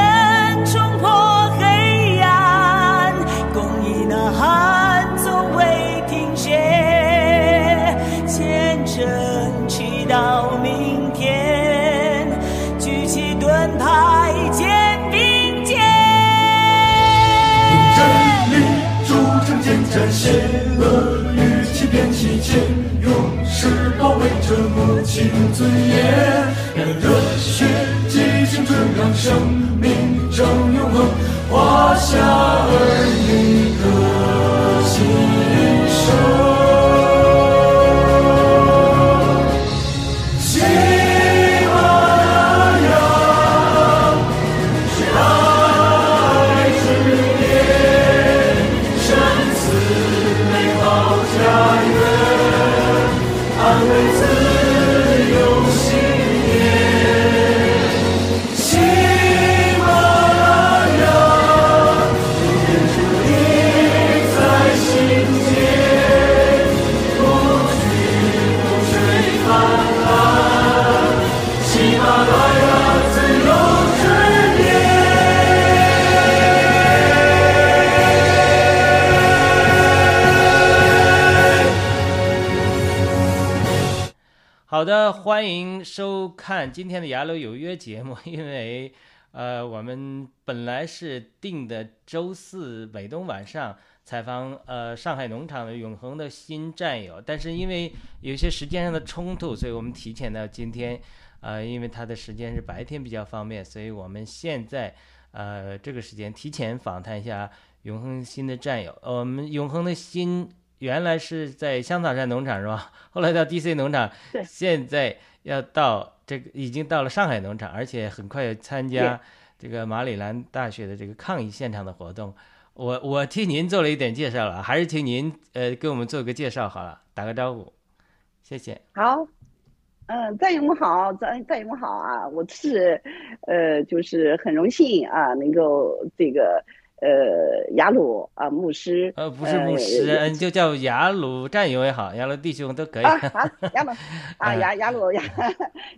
眼冲破黑暗，公义呐喊从未停歇，虔诚祈祷明天，举起盾牌肩并肩。用真理铸成坚战，邪恶与欺骗弃绝，用誓保卫着母亲尊严，让热血。让生命成永恒，华夏儿女歌新生。好的，欢迎收看今天的《雅鲁有约》节目。因为，呃，我们本来是定的周四美东晚上采访呃上海农场的永恒的新战友，但是因为有些时间上的冲突，所以我们提前到今天。呃，因为他的时间是白天比较方便，所以我们现在呃这个时间提前访谈一下永恒新的战友。呃我们永恒的新原来是在香草山农场是吧？后来到 DC 农场，对现在要到这个已经到了上海农场，而且很快要参加这个马里兰大学的这个抗议现场的活动。我我替您做了一点介绍了，还是请您呃给我们做个介绍好了，打个招呼，谢谢。好，嗯，战友们好，战战友们好啊！我是，呃，就是很荣幸啊，能够这个呃雅鲁啊牧师，呃，不是牧师，嗯，就叫雅鲁战友也好，雅鲁弟兄都可以。啊，好，雅鲁啊，嗯雅雅鲁雅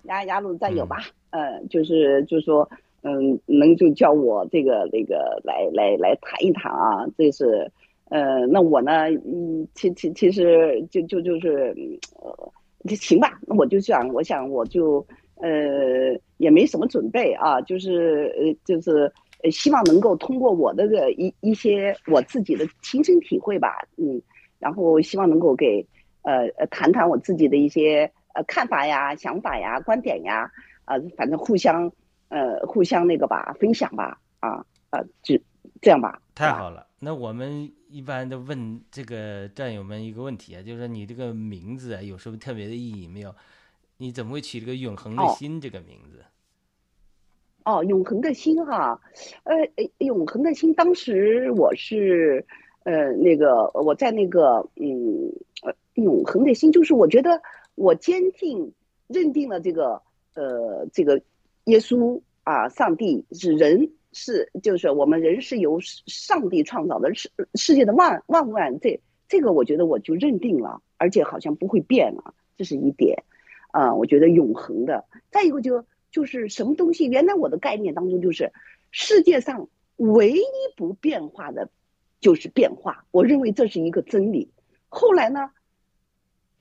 雅雅鲁战友吧，嗯，就是就是说，嗯，能就叫我这个那个来来来谈一谈啊，这是，呃，那我呢，嗯，其其其实就就就是，嗯呃，就行吧，那我就想，我想我就，呃，也没什么准备啊，就是呃就是。呃，希望能够通过我的个一一些我自己的亲身体会吧，嗯，然后希望能够给呃呃谈谈我自己的一些呃看法呀、想法呀、观点呀，啊、反正互相呃互相那个吧，分享吧，啊啊，就这样吧。太好了，那我们一般都问这个战友们一个问题啊，就是说你这个名字啊有什么特别的意义没有？你怎么会取这个“永恒的哦心”这个名字？哦，哦永恒的心哈，呃，呃永恒的心，当时我是，呃，那个我在那个，嗯，呃，永恒的心，就是我觉得我坚定认定了这个，呃，这个耶稣啊，上帝是人是，就是我们人是由上帝创造的，世世界的万万万这这个我觉得我就认定了，而且好像不会变了，这是一点，啊、我觉得永恒的。再一个就就是什么东西，原来我的概念当中就是世界上唯一不变化的，就是变化。我认为这是一个真理。后来呢，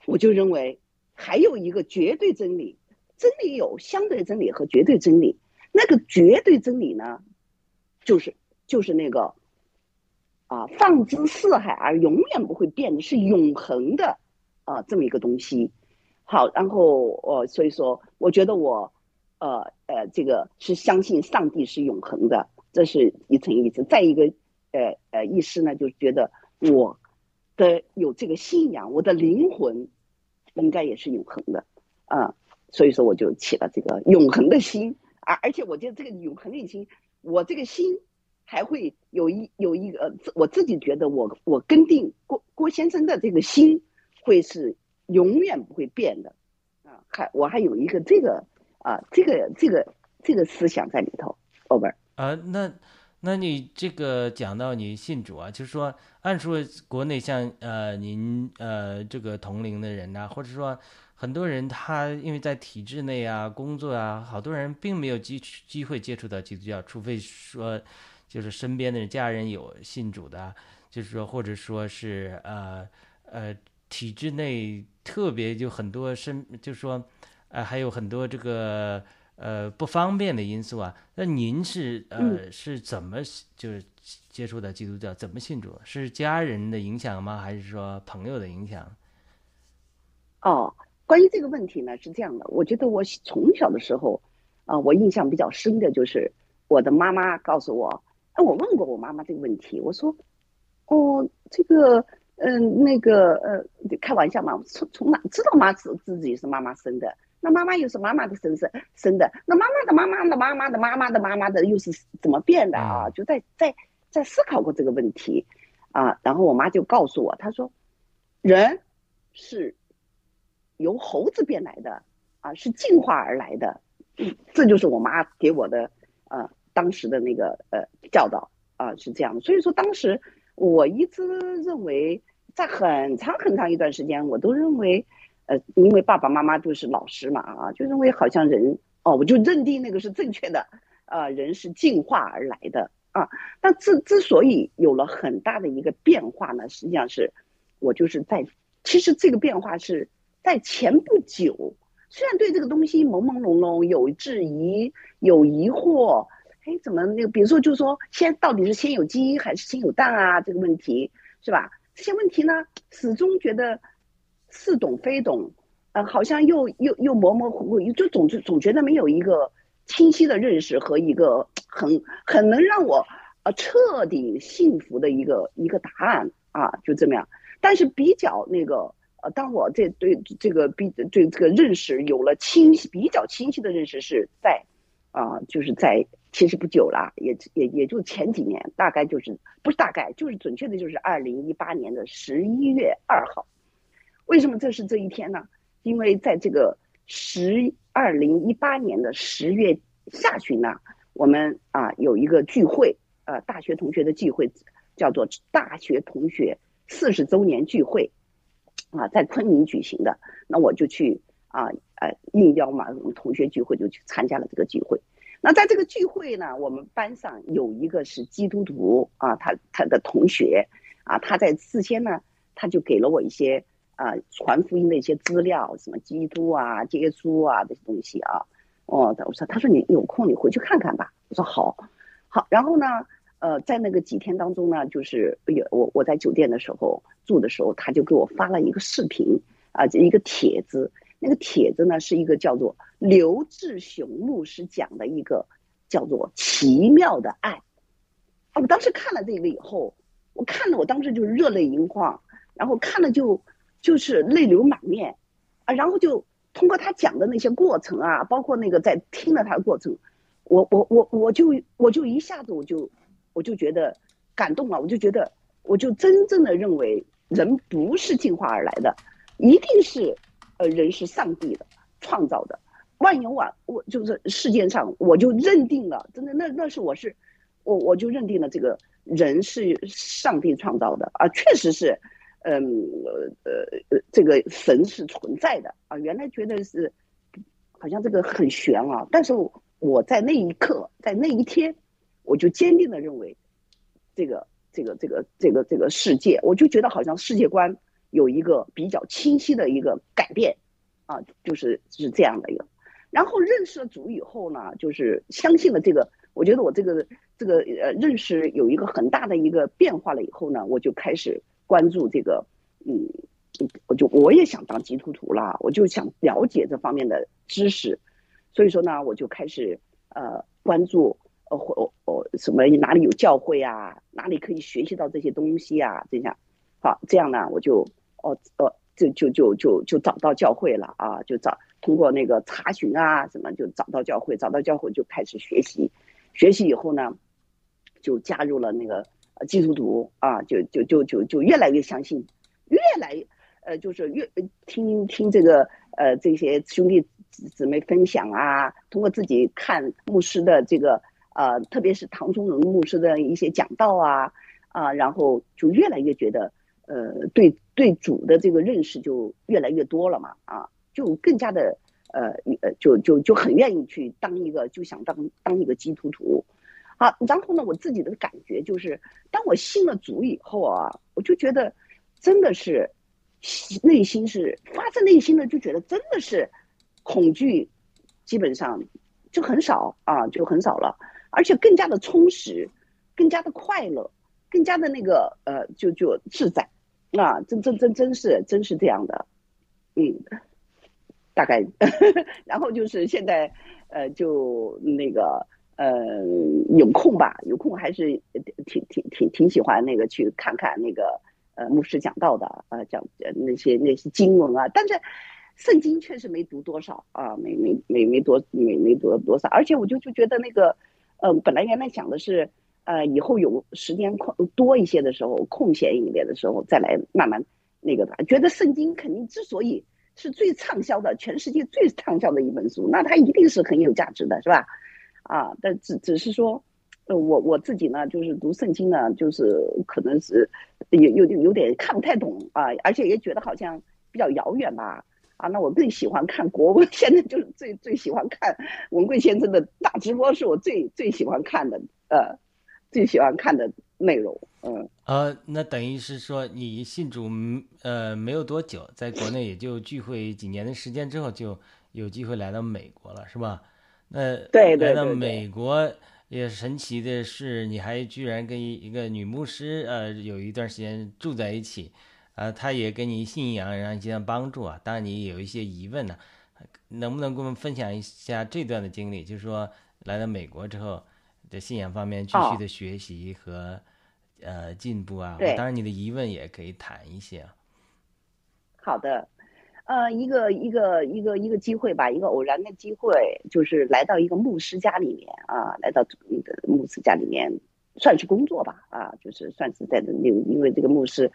我就认为还有一个绝对真理，真理有相对真理和绝对真理。那个绝对真理呢，就是就是那个啊，放之四海而永远不会变的，是永恒的啊这么一个东西。好，然后呃，所以说，我觉得我，呃呃，这个是相信上帝是永恒的，这是一层意思。再一个，呃呃，意思呢，就是觉得我的有这个信仰，我的灵魂应该也是永恒的，啊、所以说我就起了这个永恒的心啊，而且我觉得这个永恒的心，我这个心还会有一有一个，我自己觉得我我跟定郭郭先生的这个心会是永远不会变的，啊，还我还有一个这个啊这个这个这个思想在里头，over。啊，那那你这个讲到你信主啊，就是说，按说国内像呃您呃这个同龄的人呐、或者说很多人他因为在体制内啊工作啊，好多人并没有机机会接触到基督教，除非说就是身边的家人有信主的，就是说或者说是呃呃体制内特别就很多身，就是说呃还有很多这个。呃，不方便的因素啊，那您是呃、是怎么就是接触的基督教？怎么信主？是家人的影响吗？还是说朋友的影响？哦，关于这个问题呢，是这样的，我觉得我从小的时候，啊、我印象比较深的就是我的妈妈告诉我，哎，我问过我妈妈这个问题，我说，哦，这个，嗯、那个，呃，开玩笑嘛，从从哪知道妈自自己是妈妈生的？那妈妈又是妈妈的生生生的，那妈妈的妈妈的妈妈的妈妈的妈妈的又是怎么变的啊？就在在在思考过这个问题，啊，然后我妈就告诉我，她说，人是由猴子变来的啊，是进化而来的，嗯，这就是我妈给我的呃当时的那个呃教导啊，是这样的。所以说当时我一直认为，在很长很长一段时间，我都认为。呃，因为爸爸妈妈都是老师嘛，啊，就认为好像人哦，我就认定那个是正确的，啊，人是进化而来的啊。但之之所以有了很大的一个变化呢，实际上是我就是在，其实这个变化是在前不久，虽然对这个东西朦朦胧胧，有质疑，有疑惑，哎，怎么那个，比如说就是说先到底是先有鸡还是先有蛋啊，这个问题是吧？这些问题呢，始终觉得。似懂非懂，呃，好像又又又模模糊糊，就总是总觉得没有一个清晰的认识和一个很很能让我呃彻底幸福的一个一个答案啊，就这么样。但是比较那个呃，当我这对这个比对这个认识有了清晰比较清晰的认识是在啊、就是在其实不久了，也也也就前几年，大概就是不是大概就是准确的就是二零一八年的十一月二号。为什么这是这一天呢？因为在这个十二零一八年的十月下旬呢，我们啊有一个聚会，呃，大学同学的聚会，叫做大学同学四十周年聚会，啊，在昆明举行的。那我就去啊，呃，应邀嘛，我们同学聚会就去参加了这个聚会。那在这个聚会呢，我们班上有一个是基督徒啊，他他的同学啊，他在事先呢，他就给了我一些。啊，传福音的一些资料，什么基督啊、耶稣啊这些东西啊，哦，我说，他说你有空你回去看看吧。我说好，好。然后呢，呃，在那个几天当中呢，就是有我我在酒店的时候住的时候，他就给我发了一个视频啊，一个帖子。那个帖子呢是一个叫做刘志雄牧师讲的一个叫做奇妙的爱。我当时看了这个以后，我看了，我当时就热泪盈眶，然后看了就。就是泪流满面，啊，然后就通过他讲的那些过程啊，包括那个在听了他的过程，我我我我就我就一下子我就我就觉得感动了，我就觉得我就真正的认为人不是进化而来的，一定是呃人是上帝的创造的，万有万我就是世界上我就认定了，真的那那是我是我我就认定了这个人是上帝创造的啊，确实是。嗯，呃呃，这个神是存在的啊！原来觉得是，好像这个很玄啊。但是我在那一刻，在那一天，我就坚定的认为，这个这个这个这个这个世界，我就觉得好像世界观有一个比较清晰的一个改变啊，就是是这样的一个。然后认识了主以后呢，就是相信了这个，我觉得我这个这个呃认识有一个很大的一个变化了以后呢，我就开始。关注这个，嗯，我就我也想当基督徒啦，我就想了解这方面的知识，所以说呢，我就开始呃关注呃或哦什么哪里有教会啊，哪里可以学习到这些东西啊，这样，好这样呢，我就哦哦就就就就就找到教会了啊，就找通过那个查询啊什么就找到教会，找到教会就开始学习，学习以后呢，就加入了那个。基督徒啊，就就就就就越来越相信，越来呃就是越听听这个呃这些兄弟姊妹分享啊，通过自己看牧师的这个呃，特别是唐宗荣牧师的一些讲道啊啊，然后就越来越觉得，呃，对对主的这个认识就越来越多了嘛啊，就更加的呃呃，就就就很愿意去当一个，就想当当一个基督徒。啊，然后呢，我自己的感觉就是，当我信了主以后啊，我就觉得真的是内心是发自内心的就觉得真的是恐惧，基本上就很少啊，就很少了，而且更加的充实，更加的快乐，更加的那个呃，就就自在。啊，真真真真是真是这样的，嗯，大概，然后就是现在呃，就那个。呃，有空吧，有空还是挺挺挺挺喜欢那个去看看那个呃牧师讲道的，呃讲那些那些经文啊。但是圣经确实没读多少啊，没没没没多没没读多少。而且我就就觉得那个，呃，本来原来想的是，呃，以后有时间空多一些的时候，空闲一点的时候再来慢慢那个的。觉得圣经肯定之所以是最畅销的，全世界最畅销的一本书，那它一定是很有价值的，是吧？啊，但只只是说，呃，我我自己呢，就是读圣经呢，就是可能是有有有点看不太懂啊，而且也觉得好像比较遥远吧。啊，那我更喜欢看国文，现在就是最最喜欢看文贵先生的大直播，是我最最喜欢看的，呃，最喜欢看的内容。嗯，呃，那等于是说你信主呃没有多久，在国内也就聚会几年的时间之后，就有机会来到美国了，是吧？那来到美国也神奇的是，你还居然跟一个女牧师呃有一段时间住在一起，啊，她也给你信仰，然后一些帮助啊。当然你有一些疑问呢，能不能跟我们分享一下这段的经历？就是说来到美国之后在信仰方面继续的学习和呃进步啊。当然你的疑问也可以谈一些啊。好的。呃，一个一个一个一个机会吧，一个偶然的机会，就是来到一个牧师家里面啊，来到那个牧师家里面，算是工作吧啊，就是算是在那，因为这个牧师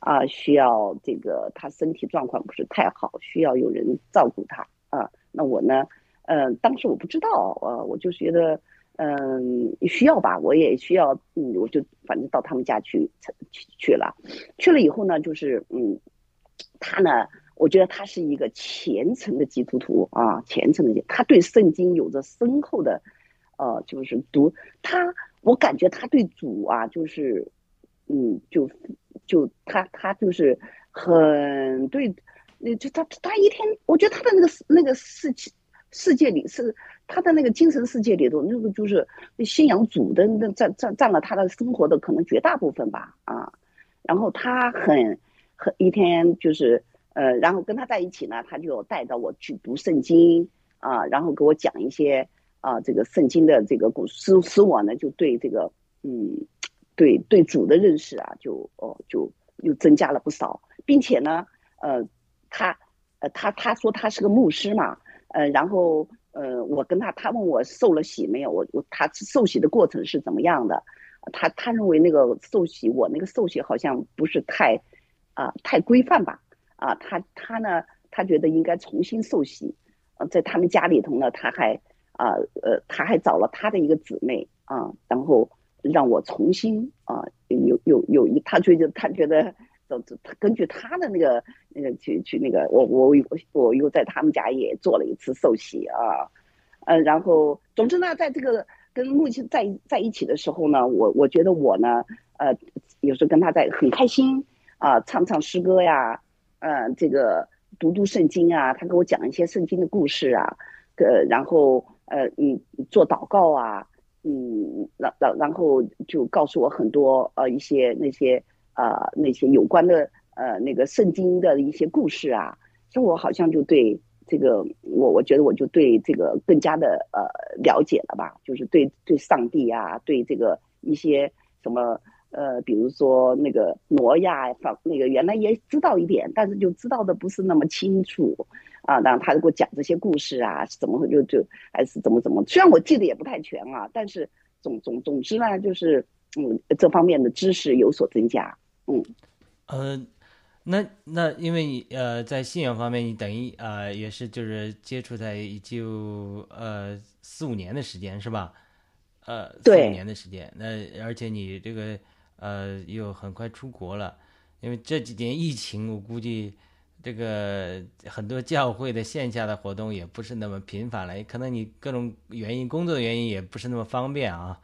啊需要这个他身体状况不是太好，需要有人照顾他啊。那我呢，嗯，当时我不知道呃，我就觉得嗯需要吧，我也需要，嗯，我就反正到他们家去去去了，去了以后呢，就是嗯，他呢。我觉得他是一个虔诚的基督徒啊，虔诚的，他对圣经有着深厚的，呃，就是读他，我感觉他对主啊，就是，嗯，就就他他就是很对，那就他他一天，我觉得他的那个那个世世界里是他的那个精神世界里头，那个就是信仰主的那占占占了他的生活的可能绝大部分吧啊，然后他很很一天就是。呃，然后跟他在一起呢，他就带着我去读圣经啊，然后给我讲一些啊这个圣经的这个故事，使我呢就对这个嗯，对对主的认识啊，就哦就又增加了不少，并且呢，呃，他呃他他说他是个牧师嘛，呃，然后呃我跟他他问我受了洗没有，我我他受洗的过程是怎么样的，他他认为那个受洗我那个受洗好像不是太啊太规范吧。啊，他他呢，他觉得应该重新受洗，呃，在他们家里头呢，他还啊呃，他还找了他的一个姊妹啊，然后让我重新啊，有有有一，他觉得他觉得，他根据他的那个那个去去那个，我我我我又在他们家也做了一次受洗啊，呃，然后总之呢，在这个跟木青在在一起的时候呢，我我觉得我呢，呃，有时候跟他在很开心啊，唱唱诗歌呀。呃，这个读读圣经啊，他给我讲一些圣经的故事啊，呃，然后呃，嗯，做祷告啊，嗯，然然然后就告诉我很多呃一些那些呃那些有关的呃那个圣经的一些故事啊，所以我好像就对这个我我觉得我就对这个更加的呃了解了吧，就是对对上帝啊，对这个一些什么。呃，比如说那个挪亚，方那个原来也知道一点，但是就知道的不是那么清楚啊。然后他给我讲这些故事啊，是怎么就就还是怎么怎么，虽然我记得也不太全啊，但是总总总之呢，就是嗯，这方面的知识有所增加。嗯，呃，那那因为你呃在信仰方面，你等于呃也是就是接触在就呃四五年的时间是吧？呃四对五年的时间，那而且你这个呃又很快出国了，因为这几年疫情，我估计这个很多教会的线下的活动也不是那么频繁了，也可能你各种原因，工作的原因也不是那么方便啊，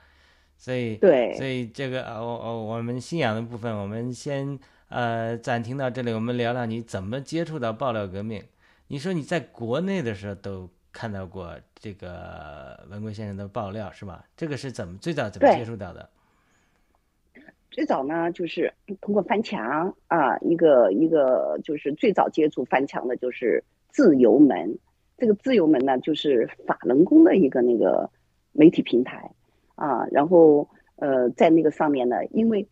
所以对所以这个哦哦我我们信仰的部分，我们先呃暂停到这里，我们聊聊你怎么接触到爆料革命。你说你在国内的时候都看到过这个文贵先生的爆料是吧？这个是怎么最早怎么接触到的？最早呢，就是通过翻墙啊，一个一个就是最早接触翻墙的就是自由门。这个自由门呢，就是法轮功的一个那个媒体平台啊。然后呃，在那个上面呢，因为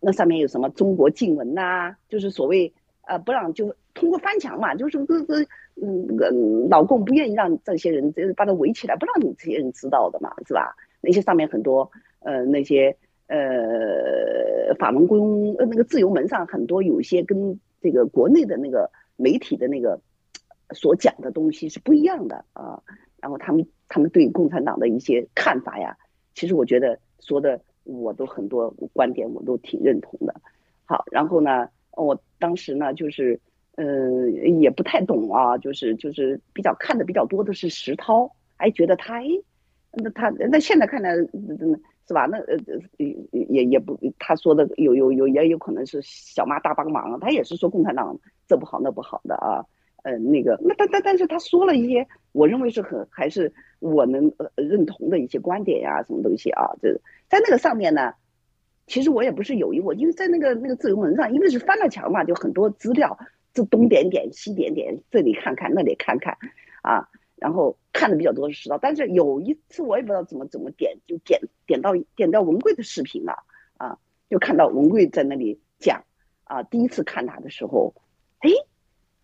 那上面有什么中国禁文呐、就是所谓呃不让就通过翻墙嘛，就是个个嗯那个老公不愿意让这些人就是把他围起来，不让你这些人知道的嘛，是吧？那些上面很多呃那些。呃，法轮功呃那个自由门上很多有一些跟这个国内的那个媒体的那个所讲的东西是不一样的啊。然后他们他们对共产党的一些看法呀，其实我觉得说的我都很多观点我都挺认同的。好，然后呢，我当时呢就是呃也不太懂啊，就是就是比较看的比较多的是石涛，哎觉得他哎那他那现在看来嗯。是吧？那呃呃也也也不他说的有有有也有可能是小妈大帮忙，他也是说共产党这不好那不好的啊，呃那个那但但但是他说了一些我认为是很还是我能呃认同的一些观点呀、什么东西啊，这在那个上面呢，其实我也不是有意我，因为在那个那个自由门上，因为是翻了墙嘛，就很多资料，这东点点西点点，这里看看那里看看，啊。然后看的比较多是石涛，但是有一次我也不知道怎么怎么点，就点点到点到文贵的视频了啊，就看到文贵在那里讲啊，第一次看他的时候，哎，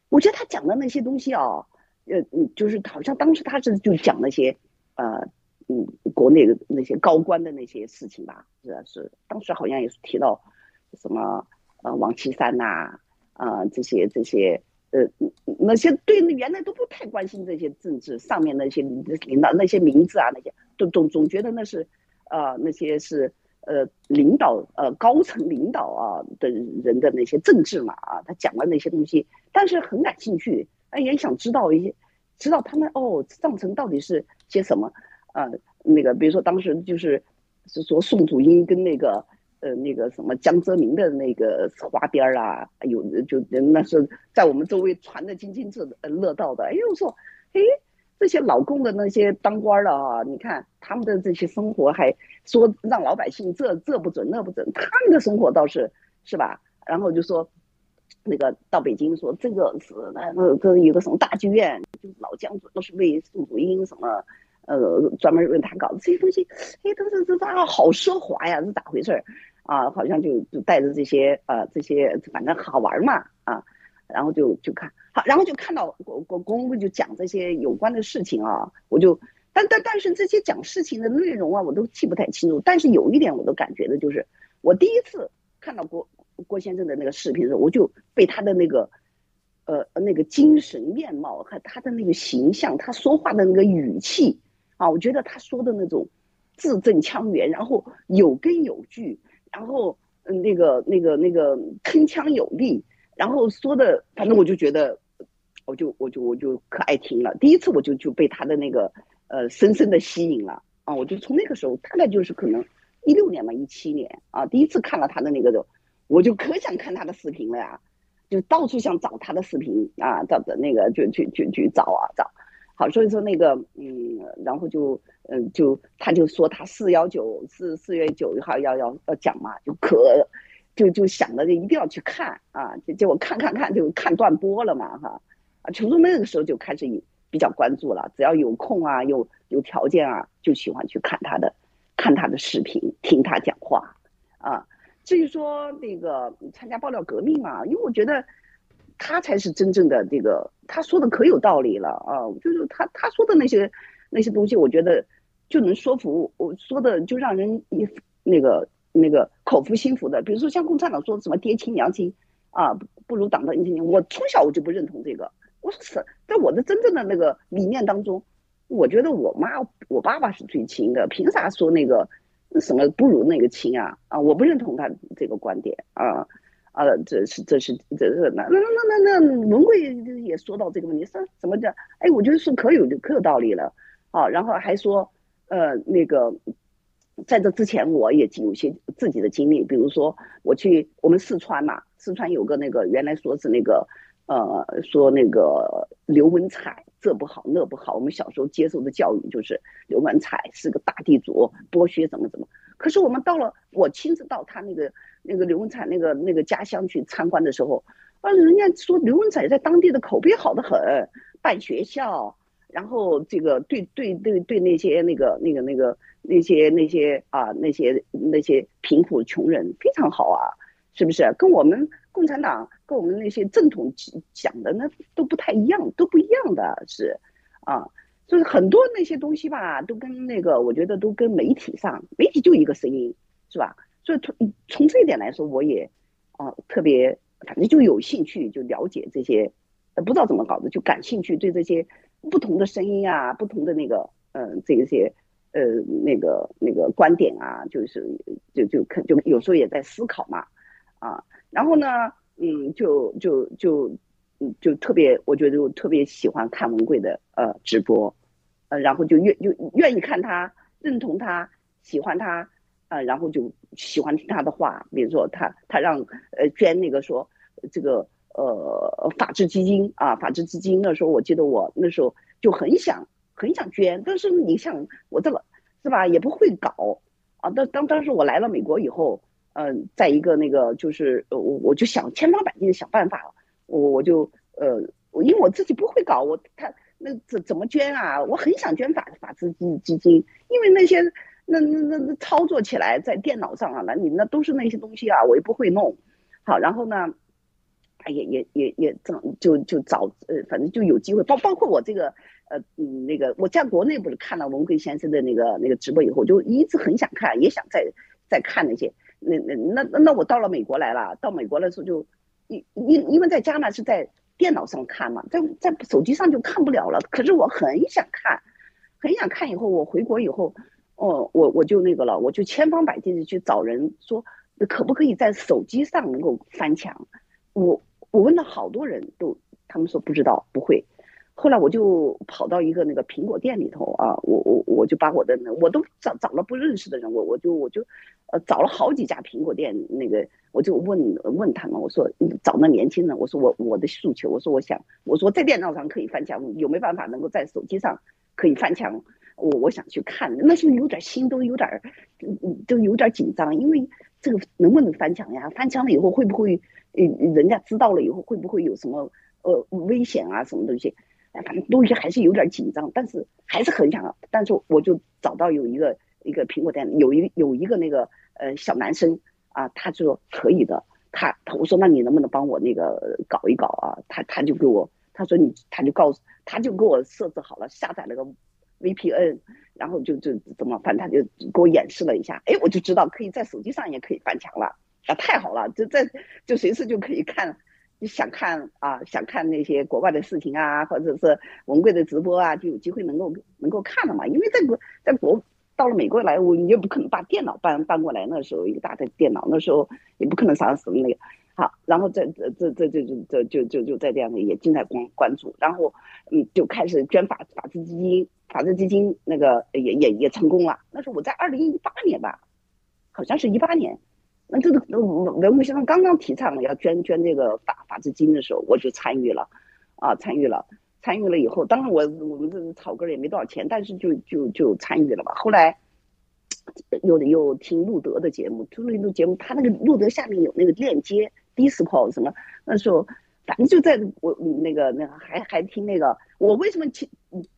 我觉得他讲的那些东西啊，呃，就是好像当时他是就讲那些呃嗯国内的那些高官的那些事情吧，是是，当时好像也是提到什么呃王岐山呐啊这些这些。呃，那些对原来都不太关心这些政治上面那些领导那些名字啊，那些都总总觉得那是，呃，那些是呃领导呃高层领导啊的人的那些政治嘛啊，他讲了那些东西，但是很感兴趣，哎也想知道一些，知道他们哦上层到底是些什么，呃那个比如说当时就是是说宋祖英跟那个。呃，那个什么江泽民的那个花边儿啊，有就那是在我们周围传的津津乐道的。哎呦说，哎，这些老共的那些当官的啊，你看他们的这些生活，还说让老百姓这这不准那不准，他们的生活倒是是吧？然后就说，那个到北京说这个是那这有个什么大剧院，就是老将军都是为宋祖英什么。呃，专门为他搞的这些东西，哎，都是这这好奢华呀，是咋回事儿啊？好像就就带着这些呃这些，反正好玩嘛啊，然后就就看好，然后就看到国国公公就讲这些有关的事情啊，我就但但但是这些讲事情的内容啊，我都记不太清楚。但是有一点我都感觉的就是，我第一次看到郭郭先生的那个视频的时候，我就被他的那个呃那个精神面貌和他的那个形象，他说话的那个语气。啊，我觉得他说的那种字正腔圆，然后有根有据，然后嗯，那个那个那个铿锵有力，然后说的，反正我就觉得，我就我就我就可爱听了。第一次我就就被他的那个呃深深的吸引了啊！我就从那个时候，大概就是可能一六年嘛，一七年啊，第一次看了他的那个的，我就可想看他的视频了呀，就到处想找他的视频啊，找的那个就去去去找啊找。好，所以说那个，嗯，然后就，嗯，就他就说他四幺九四四月九号要要要讲嘛，就可，就就想着就一定要去看啊，就结果看看看就看断播了嘛，哈，啊，从那个时候就开始比较关注了，只要有空啊，有有条件啊，就喜欢去看他的，看他的视频，听他讲话，啊，至于说那个参加爆料革命嘛，因为我觉得。他才是真正的这个，他说的可有道理了啊！就是他他说的那些那些东西，我觉得就能说服我说的，就让人一那个那个口服心服的。比如说像共产党说什么爹亲娘亲啊，不如党的亲亲，我从小我就不认同这个。我说是在我的真正的那个理念当中，我觉得我妈我爸爸是最亲的，凭啥说那个什么不如那个亲啊？啊，我不认同他这个观点啊啊，这是这是这是那那那那那文贵也说到这个问题，说怎么讲？哎，我觉得是可有可有道理了啊。然后还说呃那个。在这之前，我也有些自己的经历，比如说我去我们四川嘛，四川有个那个原来说是那个，呃，说那个刘文彩这不好那不好，我们小时候接受的教育就是刘文彩是个大地主，剥削怎么怎么。可是我们到了，我亲自到他那个那个刘文彩那个那个家乡去参观的时候，啊，人家说刘文彩在当地的口碑好的很，办学校。然后这个对对对对那些那个那个那个那些那些啊那些那些贫苦穷人非常好啊，是不是？跟我们共产党跟我们那些正统讲的那都不太一样，都不一样的是，啊，就是很多那些东西吧，都跟那个我觉得都跟媒体上，媒体就一个声音，是吧？所以从从这一点来说，我也啊特别反正就有兴趣就了解这些，呃不知道怎么搞的就感兴趣对这些。不同的声音啊，不同的那个，嗯，这些，呃，那个那个观点啊，就是就就可就有时候也在思考嘛，啊，然后呢，嗯，就就就，嗯就特别，我觉得我特别喜欢看文贵的呃直播，呃，然后就愿就愿意看他，认同他，喜欢他，啊，然后就喜欢听他的话，比如说他他让呃捐那个说这个。呃，法治基金啊，法治基金那时候，我记得我那时候就很想很想捐，但是你想我这个是吧，也不会搞啊。当当当时我来了美国以后，嗯，在一个那个就是我我就想千方百计的想办法，我我就呃，因为我自己不会搞，我他那怎怎么捐啊？我很想捐法法治基基金，因为那些那那那那操作起来在电脑上啊，那你那都是那些东西啊，我也不会弄。好，然后呢？哎也也也也正就就找呃，反正就有机会，包包括我这个呃嗯那个我在国内不是看了文贵先生的那个那个直播以后，就一直很想看，也想再再看那些那那那那我到了美国来了，到美国的时候就因因因为在加拿大是在电脑上看嘛，在在手机上就看不了了。可是我很想看，很想看。以后我回国以后，哦我我就那个了，我就千方百计的去找人说，可不可以在手机上能够翻墙，我。我问了好多人都，他们说不知道不会。后来我就跑到一个那个苹果店里头啊，我我我就把我的我都找找了不认识的人，我我就我就呃找了好几家苹果店，那个我就问问他们，我说找那年轻人，我说我我的诉求，我说我想我说在电脑上可以翻墙，有没办法能够在手机上可以翻墙？我我想去看，那时候有点心都有点嗯嗯都有点紧张，因为这个能不能翻墙呀？翻墙了以后会不会？嗯，人家知道了以后会不会有什么呃危险啊？什么东西？反正东西还是有点紧张，但是还是很想。但是我就找到有一个一个苹果店，有一有一个那个呃小男生啊，他就说可以的。他他我说那你能不能帮我那个搞一搞啊？他他就给我他说你他就告诉他就给我设置好了，下载了个 VPN，然后就就怎么反正他就给我演示了一下，哎，我就知道可以在手机上也可以翻墙了。啊，太好了，就在就随时就可以看，想看啊，想看那些国外的事情啊，或者是文贵的直播啊，就有机会能够能够看了嘛。因为在国在国到了美国来，我你也不可能把电脑搬搬过来，那时候一个大的电脑，那时候也不可能啥什么那个。好，然后这这这这这就就就就在这样的也经常关关注，然后嗯就开始捐法法治基金，法治基金那个也也也成功了。那时候我在二零一八年吧，好像是一八年。那这个文物先生刚刚提倡要捐捐这个法法治金的时候，我就参与了，啊，参与了，参与了以后，当然我我们这草根也没多少钱，但是就就就参与了吧。后来又又听路德的节目，听路德节目，他那个路德下面有那个链接，Discord 什么，那时候反正就在我那个那个还还听那个，我为什么去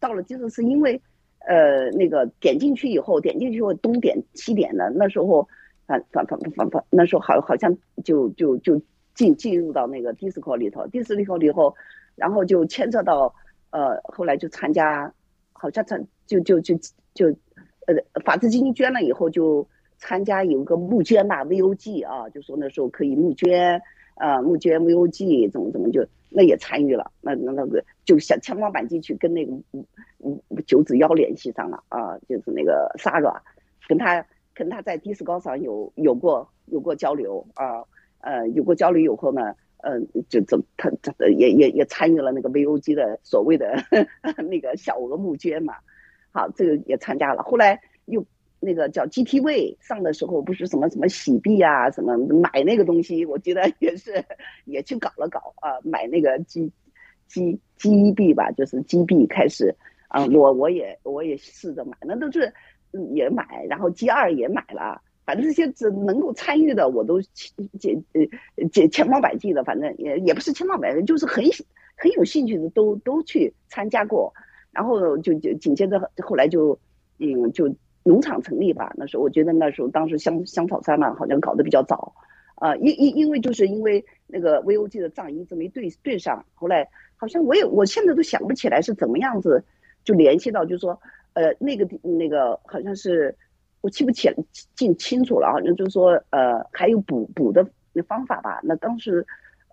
到了其实是因为呃那个点进去以后，点进去后东点西点的，那时候。反反反反反，那时候好好像就就就进进入到那个 disco 里头，Discord 里头，然后就牵扯到呃，后来就参加，好像参就就就就呃，法治基金捐了以后就参加有个募捐吧，VOG 啊，就说那时候可以募捐呃，募捐 VOG 怎么怎么就那也参与了，那那那个就想千方百计去跟那个嗯九子妖联系上了啊，就是那个 Sara，跟他跟他在迪斯高上有有过有过交流啊，呃有过交流以后呢，嗯就怎他他也也也参与了那个 VOG 的所谓的 那个小额募捐嘛，好这个也参加了，后来又。那个叫 GTV 上的时候，不是什么什么洗币啊，什么买那个东西，我记得也是也去搞了搞啊，买那个 G G G 币吧，就是 G 币开始。啊，我我也我也试着买，那都是也买，然后 G 二也买了，反正这些只能够参与的，我都解呃解千方百计的，反正也也不是千方百计，就是很很有兴趣的都都去参加过，然后就就紧接着后来就嗯就。农场成立吧，那时候我觉得那时候当时香香草山嘛，好像搞得比较早，啊，因因因为就是因为那个 VOG 的账一直没对对上，后来好像我也我现在都想不起来是怎么样子就联系到，就是说呃那个那个好像是我记不起记清楚了，好像就是说呃还有补补的那方法吧，那当时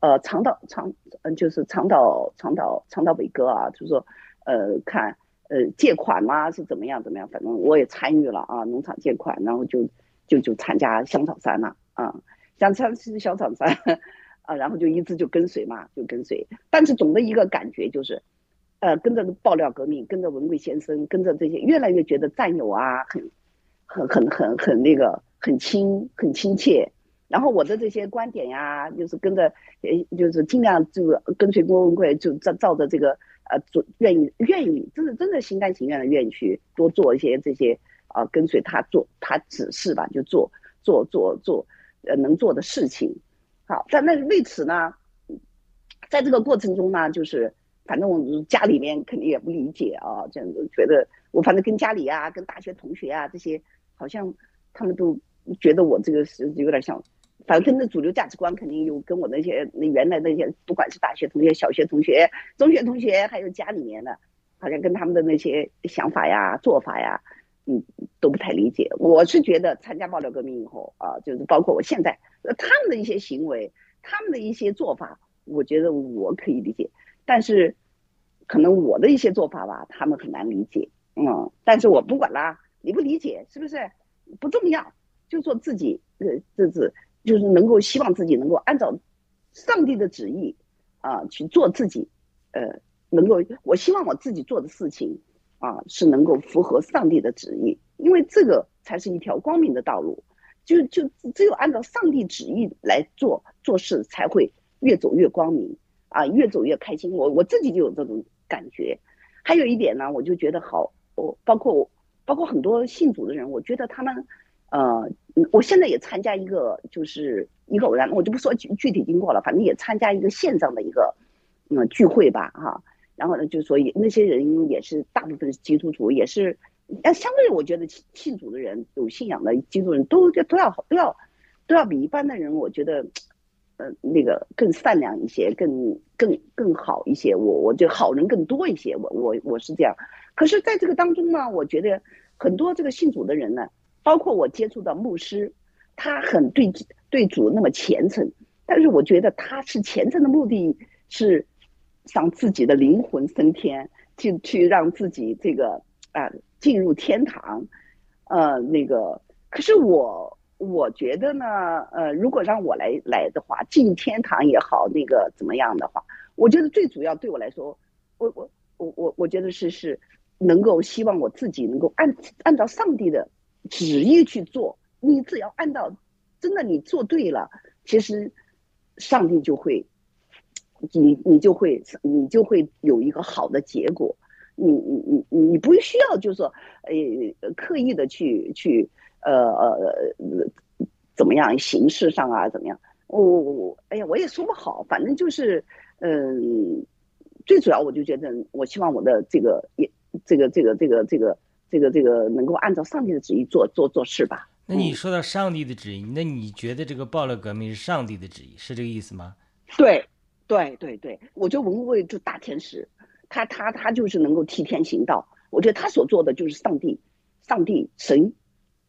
呃长岛长嗯就是长岛长岛长岛伟哥啊，就是说呃看。呃，借款嘛是怎么样怎么样？反正我也参与了啊，农场借款，然后就就就参加香草山了啊，香草是香草山 啊，然后就一直就跟随嘛，就跟随。但是总的一个感觉就是，呃，跟着爆料革命，跟着文贵先生，跟着这些，越来越觉得战友啊，很很很很很那个，很亲，很亲切。然后我的这些观点呀，就是跟着，呃，就是尽量就跟随郭文贵，就照照着这个。呃，做愿意愿意，真的真的心甘情愿的愿意去多做一些这些啊，跟随他做他指示吧，就做做做做呃能做的事情。好，但那为此呢，在这个过程中呢，就是反正我家里面肯定也不理解啊，这样子觉得我反正跟家里啊，跟大学同学啊这些，好像他们都觉得我这个是有点像。反正跟的主流价值观肯定有跟我那些那原来那些，不管是大学同学、小学同学、中学同学，还有家里面的，好像跟他们的那些想法呀、做法呀，嗯，都不太理解。我是觉得参加爆料革命以后啊，就是包括我现在他们的一些行为、他们的一些做法，我觉得我可以理解，但是可能我的一些做法吧，他们很难理解。嗯，但是我不管啦，理不理解是不是不重要，就做自己，呃，这是。就是能够希望自己能够按照上帝的旨意啊去做自己，呃，能够我希望我自己做的事情啊是能够符合上帝的旨意，因为这个才是一条光明的道路。就就只有按照上帝旨意来做做事，才会越走越光明啊，越走越开心。我我自己就有这种感觉。还有一点呢，我就觉得好，我包括我包括很多信主的人，我觉得他们。呃，我现在也参加一个，就是一个偶然，我就不说具具体经过了，反正也参加一个线上的一个，嗯，聚会吧，哈。然后呢，就说那些人也是大部分是基督徒，也是，但相对我觉得信主的人，有信仰的基督人都都要都要都要比一般的人，我觉得，呃，那个更善良一些，更更更好一些。我我就好人更多一些，我我我是这样。可是在这个当中呢，我觉得很多这个信主的人呢。包括我接触到牧师，他很对对主那么虔诚，但是我觉得他是虔诚的目的是让自己的灵魂升天，去去让自己这个啊进入天堂，呃那个，可是我我觉得呢，呃如果让我来来的话，进天堂也好，那个怎么样的话，我觉得最主要对我来说，我我我我我觉得是是能够希望我自己能够按按照上帝的。旨意去做，你只要按照，真的你做对了，其实上帝就会，你你就会你就会有一个好的结果。你你你你不需要就是说，呃，刻意的去去呃呃怎么样形式上啊怎么样？我我我哎呀，我也说不好，反正就是嗯，最主要我就觉得，我希望我的这个也这个这个这个这个。这个这个能够按照上帝的旨意做做做事吧。那你说到上帝的旨意，那你觉得这个暴力革命是上帝的旨意，是这个意思吗？对，对对对，我觉得文贵就大天使，他他他就是能够替天行道。我觉得他所做的就是上帝，上帝神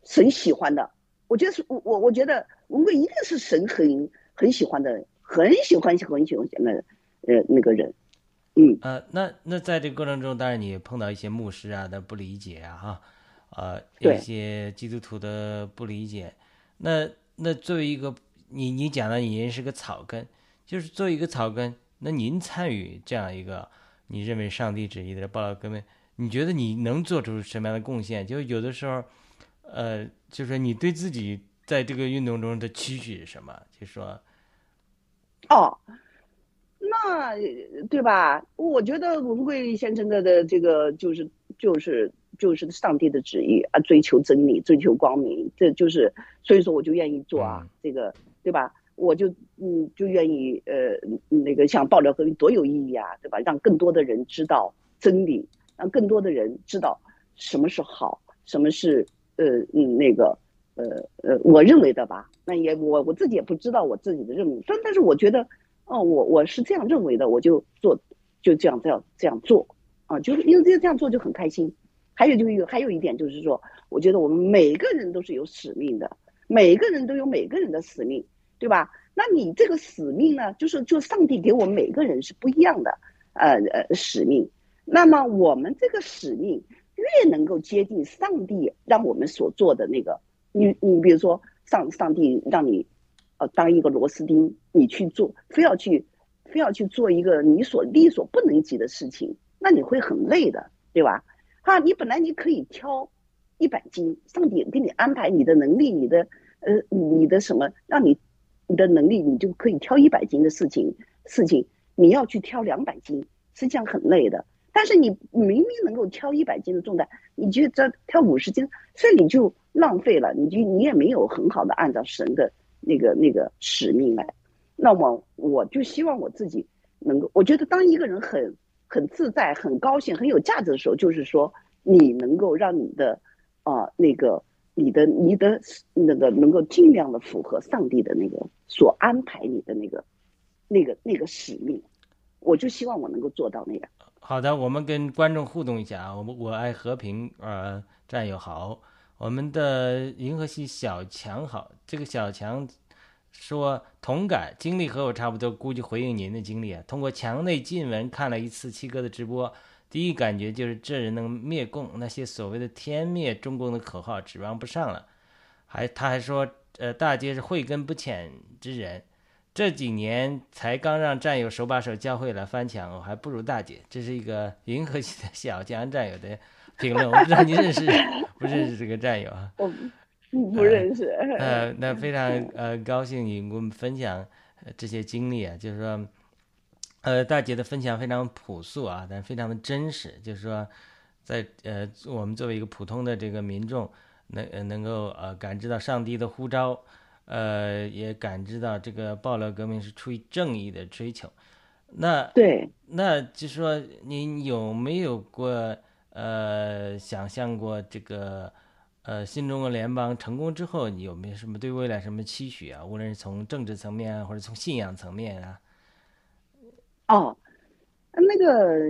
神喜欢的。我觉得是我我我觉得文贵一定是神很很喜欢的，很喜欢很喜欢的呃那个人。嗯，呃，那那在这个过程中，当然你碰到一些牧师啊的不理解啊，哈，呃，对一些基督徒的不理解。那那作为一个你你讲的你是个草根，就是作为一个草根，那您参与这样一个你认为上帝旨意的报道革命，你觉得你能做出什么样的贡献？就有的时候，呃，就是你对自己在这个运动中的期许是什么？就说，哦，那对吧？我觉得文贵先生的的这个就是就是就是上帝的旨意啊，追求真理，追求光明，这就是所以说我就愿意做啊，嗯这个对吧？我就嗯就愿意呃那个像爆料革命多有意义啊，对吧？让更多的人知道真理，让更多的人知道什么是好，什么是呃嗯那个呃呃我认为的吧。那也我我自己也不知道我自己的认为，但但是我觉得。哦，我我是这样认为的，我就做，就这样这样这样做，啊，就是因为这样做就很开心。还有就是有还有一点就是说，我觉得我们每个人都是有使命的，每个人都有每个人的使命，对吧？那你这个使命呢，就是就上帝给我们每个人是不一样的，呃呃使命。那么我们这个使命越能够接近上帝让我们所做的那个，你你比如说上上帝让你。呃，当一个螺丝钉，你去做，非要去，非要去做一个你所力所不能及的事情，那你会很累的，对吧？啊，你本来你可以挑一百斤，上帝给你安排你的能力，你的呃，你的什么，让你你的能力，你就可以挑一百斤的事情，事情你要去挑两百斤，实际上很累的。但是你明明能够挑一百斤的重担，你就这挑五十斤，所以你就浪费了，你就你也没有很好的按照神的。那个那个使命来，那么我就希望我自己能够，我觉得当一个人很很自在、很高兴、很有价值的时候，就是说你能够让你的啊那个你的你的那个能够尽量的符合上帝的那个所安排你的那个那个那个使命，我就希望我能够做到那样。好的，我们跟观众互动一下啊，我们我爱和平呃战友好。我们的银河系小强好，这个小强说同感，经历和我差不多，估计回应您的经历啊。通过墙内禁文看了一次七哥的直播，第一感觉就是这人能灭共，那些所谓的天灭中共的口号指望不上了。还他还说，呃，大街是慧根不浅之人，这几年才刚让战友手把手教会了翻墙，我还不如大姐。这是一个银河系的小强战友的。评论，我不知道您认识不认识这个战友啊？我 不认识。呃，那非常呃高兴你给我们分享这些经历啊，就是说，呃，大姐的分享非常朴素啊，但是非常的真实，就是说，在呃我们作为一个普通的这个民众，能能够呃感知到上帝的呼召，呃，也感知到这个爆料革命是出于正义的追求。那对，那就说您有没有过？呃，想象过这个，呃，新中国联邦成功之后，你有没有什么对未来什么期许啊？无论是从政治层面啊，或者从信仰层面啊？哦，那个，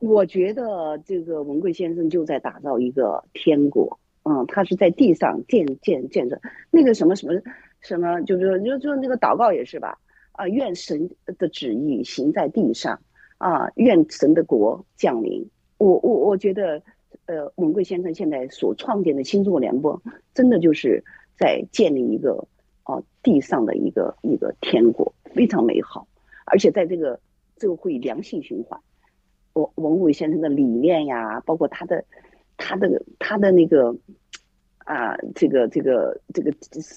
我觉得这个文贵先生就在打造一个天国，嗯，他是在地上建建建设那个什么什么什么，就是就就那个祷告也是吧？啊，愿神的旨意行在地上，啊，愿神的国降临。我我我觉得，呃，文贵先生现在所创建的新中国联邦，真的就是在建立一个哦地上的一个一个天国，非常美好，而且在这个这个会良性循环。我文贵先生的理念呀，包括他的他的他的那个啊，这个这个这个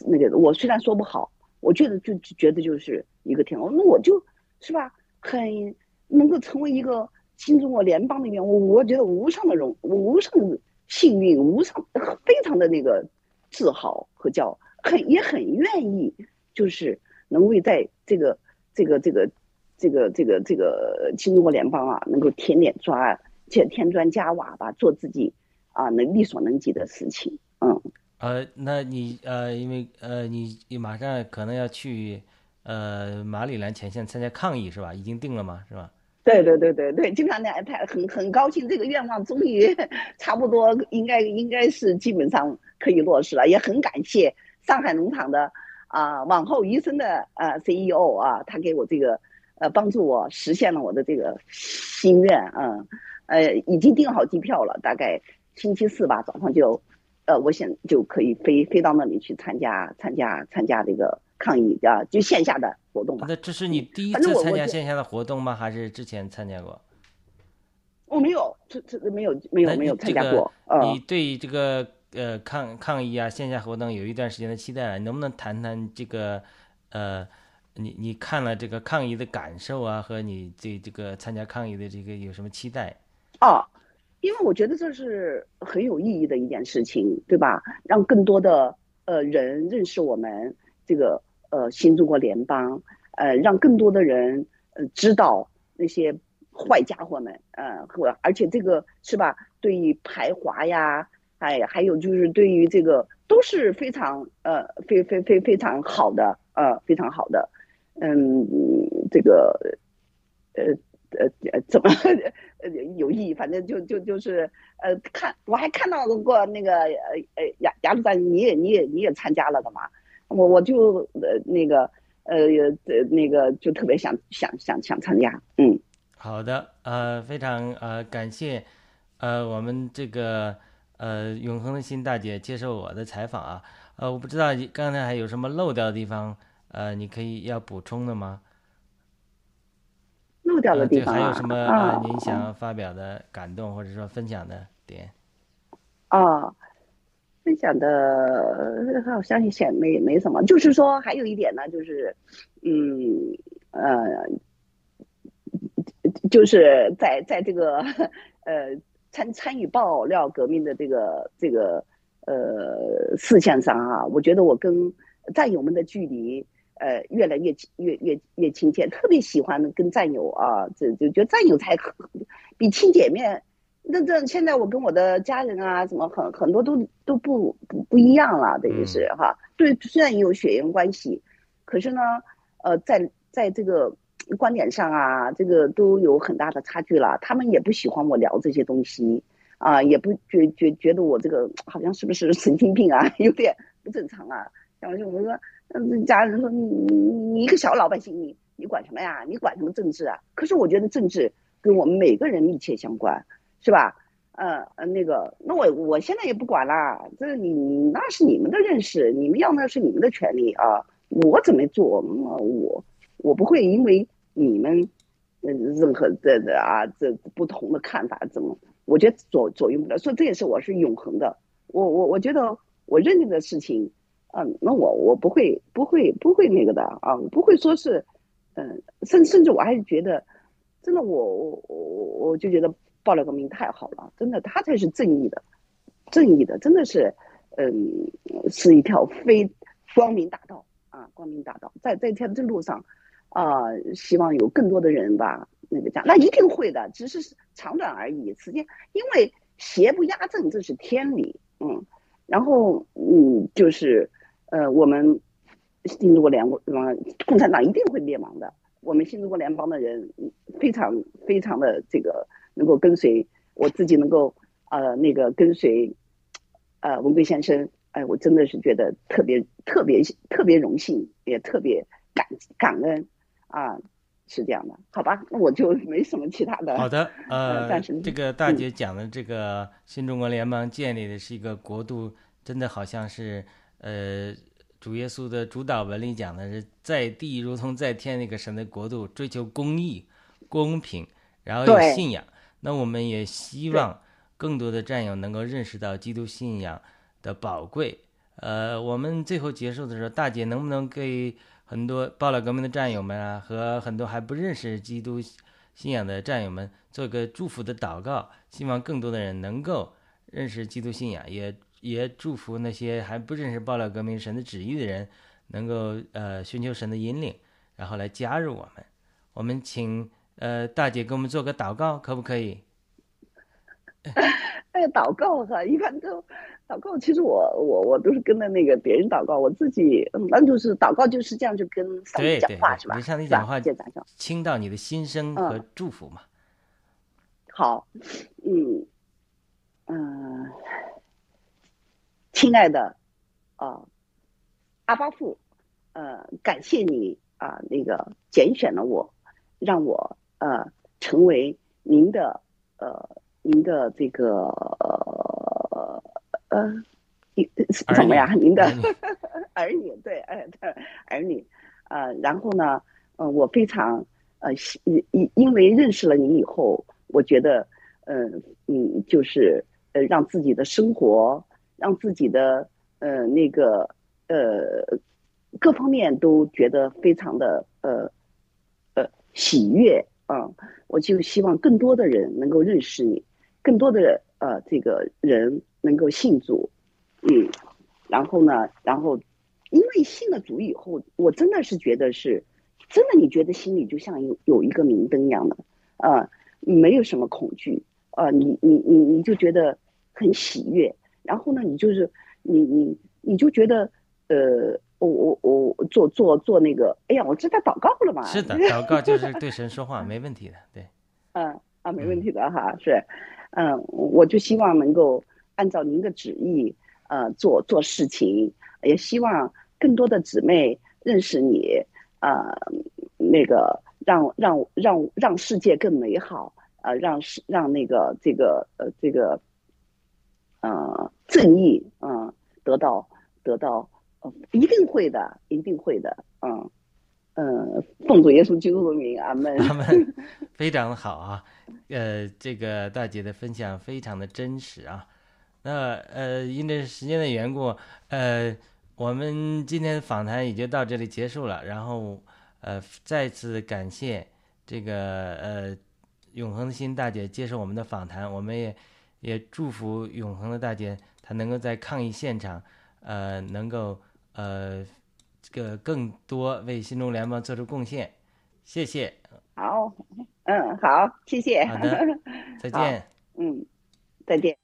那个，我虽然说不好，我觉得就觉得就是一个天国，那我就是吧，很能够成为一个。新中国联邦里面，我我觉得无上的荣，无上的幸运，无上非常的那个自豪和骄傲，很也很愿意，就是能为在这个这个这个这个这个这个新中国联邦啊，能够添点砖，添添砖加瓦吧，做自己啊能力所能及的事情。嗯，呃，那你呃，因为呃，你你马上可能要去呃马里兰前线参加抗议是吧？已经定了吗？是吧？对对对对对，经常呢，他很很高兴，这个愿望终于差不多应该应该是基本上可以落实了，也很感谢上海农场的啊往后余生的呃 CEO 啊，他给我这个呃，帮助我实现了我的这个心愿，嗯，呃，已经订好机票了，大概星期四吧，早上就，呃，我想就可以飞飞到那里去参加参加参加这个抗议啊，就线下的活动吧。那这是你第一次参加线下的活动吗？还是之前参加过？我没有，这这没有没有没有参加过，呃，你对这个呃抗抗议啊线下活动有一段时间的期待了，你能不能谈谈这个呃你你看了这个抗议的感受啊，和你对这个参加抗议的这个有什么期待？哦，因为我觉得这是很有意义的一件事情，对吧？让更多的呃人认识我们这个呃新中国联邦，呃，让更多的人呃知道那些坏家伙们，呃，和而且这个是吧？对于排华呀，哎，还有就是对于这个都是非常呃非非非非常好的，呃，非常好的，嗯，这个呃呃怎么呃有意义？反正就就就是呃看我还看到过那个呃呃雅雅鲁赞，你也你也你也参加了的嘛？我我就呃那个呃呃那个就特别想想想想参加，嗯。好的，呃，非常呃感谢，呃，我们这个呃永恒的心大姐接受我的采访啊，呃，我不知道刚才还有什么漏掉的地方，呃，你可以要补充的吗？漏掉的地方啊还有什么啊呃您想要发表的感动或者说分享的点？啊，分享的呃我相信显没没什么，就是说还有一点呢，就是嗯呃，就是在在这个呃参参与爆料革命的这个这个呃事项上啊，我觉得我跟战友们的距离呃越来越亲越越越亲切，特别喜欢跟战友啊，这就觉得战友才可比亲姐妹。那这现在我跟我的家人啊，什么很很多都都不不不一样了，等于是哈。对，虽然有血缘关系，可是呢，呃，在在这个观点上啊，这个都有很大的差距了。他们也不喜欢我聊这些东西啊，也不觉觉觉得我这个好像是不是神经病啊，有点不正常啊。然后就我说，嗯，家人说你你你一个小老百姓，你你管什么呀？你管什么政治啊？可是我觉得政治跟我们每个人密切相关。是吧？呃呃，那个，那我我现在也不管啦，这你你那是你们的认识，你们要那是你们的权利啊，我怎么做，我我不会因为你们呃任何的的啊这不同的看法怎么，我觉得左左右不了，所以这也是我是永恒的，我我我觉得我认定的事情，嗯、那我我不会不会不会那个的啊，我不会说是，嗯、甚甚至我还是觉得，真的我我我我就觉得。报了个名太好了，真的，他才是正义的，正义的，真的是，嗯，是一条非光明大道啊，光明大道，在在条这路上，啊、希望有更多的人吧，那个讲，那一定会的，只是长短而已，时间，因为邪不压正，这是天理，嗯，然后嗯，就是，呃，我们新中国联邦，共产党一定会灭亡的，我们新中国联邦的人非常非常的这个。能够跟随我自己，能够呃那个跟随呃文贵先生，哎，我真的是觉得特别特别特别荣幸，也特别感感恩啊，是这样的，好吧？那我就没什么其他的。好的，呃，但是这个大姐讲的这个新中国联邦建立的是一个国度，真的好像是呃主耶稣的主导文里讲的是在地如同在天那个神的国度，追求公义、公平，然后有信仰。那我们也希望更多的战友能够认识到基督信仰的宝贵。呃，我们最后结束的时候，大姐能不能给很多报了革命的战友们啊，和很多还不认识基督信仰的战友们做个祝福的祷告？希望更多的人能够认识基督信仰，也也祝福那些还不认识爆料革命神的旨意的人，能够呃寻求神的引领，然后来加入我们。我们请。呃，大姐给我们做个祷告，可不可以？哎，祷告哈，一般都祷告。其实我我我都是跟着那个别人祷告，我自己嗯，那就是祷告就是这样，就跟上帝讲话是吧？跟上帝讲话，就讲讲，倾到你的心声和祝福嘛。好，嗯嗯、呃，亲爱的啊、呃，阿巴父，呃，感谢你啊、呃，那个拣选了我。让我呃成为您的呃您的这个呃呃怎么呀？您的儿女 对，哎对儿女，呃，然后呢，呃，我非常呃因因因为认识了您以后，我觉得嗯嗯就是呃让自己的生活，让自己的呃那个呃各方面都觉得非常的呃呃喜悦啊！我就希望更多的人能够认识你，更多的呃这个人能够信主。嗯，然后呢？然后，因为信了主以后，我真的是觉得是，真的，你觉得心里就像有有一个明灯一样的，啊，没有什么恐惧，啊，你你你你就觉得很喜悦。然后呢，你就是你你你就觉得，呃，我我我做做做那个，哎呀，我这在祷告了嘛？是的，祷告就是对神说话，没问题的，对。嗯啊，没问题的哈，是，嗯，我就希望能够按照您的旨意。呃，做做事情，也希望更多的姊妹认识你，呃，那个让让让让世界更美好，呃，让世让那个这个呃这个，呃，正义嗯得到得到，一定会的，一定会的，嗯呃，奉主耶稣基督的名，阿门，阿门，非常的好啊，呃，这个大姐的分享非常的真实啊。那呃，因为时间的缘故，呃，我们今天的访谈也就到这里结束了。然后，呃，再次感谢这个呃永恒的心大姐接受我们的访谈。我们也也祝福永恒的大姐，她能够在抗疫现场，呃，能够呃这个更多为新中联邦做出贡献。谢谢。好，嗯，好，谢谢。好的，再见。嗯，再见。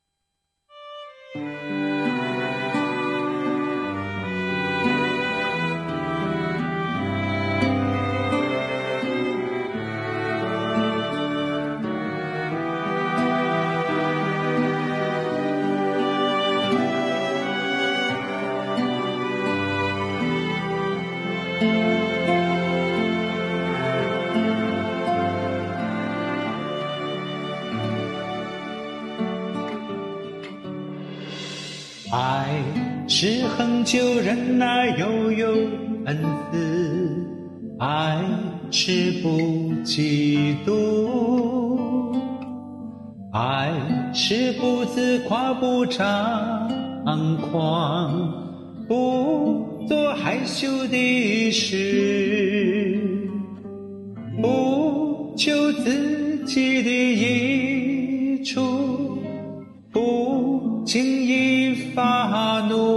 恒久忍耐，又有恩慈；爱是不嫉妒，爱是不自夸，不张狂，不做害羞的事，不求自己的益处，不轻易发怒。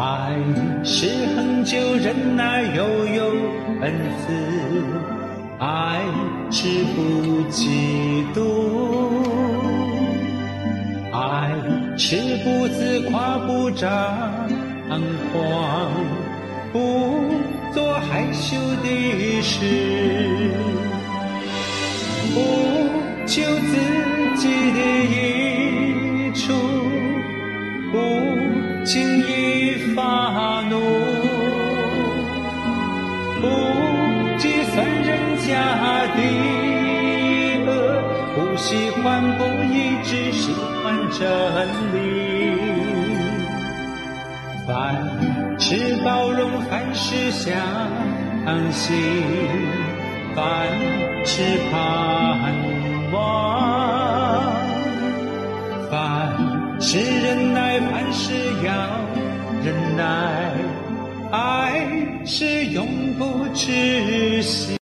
爱是恒久忍耐又有恩慈，爱是不嫉妒，爱是不自夸不张狂，不做害羞的事，不求自己的益处，不轻易。发怒不计算人家的恶不喜欢不义只喜欢真理凡事包容凡事相信凡事盼望凡事忍耐凡事要忍耐，爱是永不止息。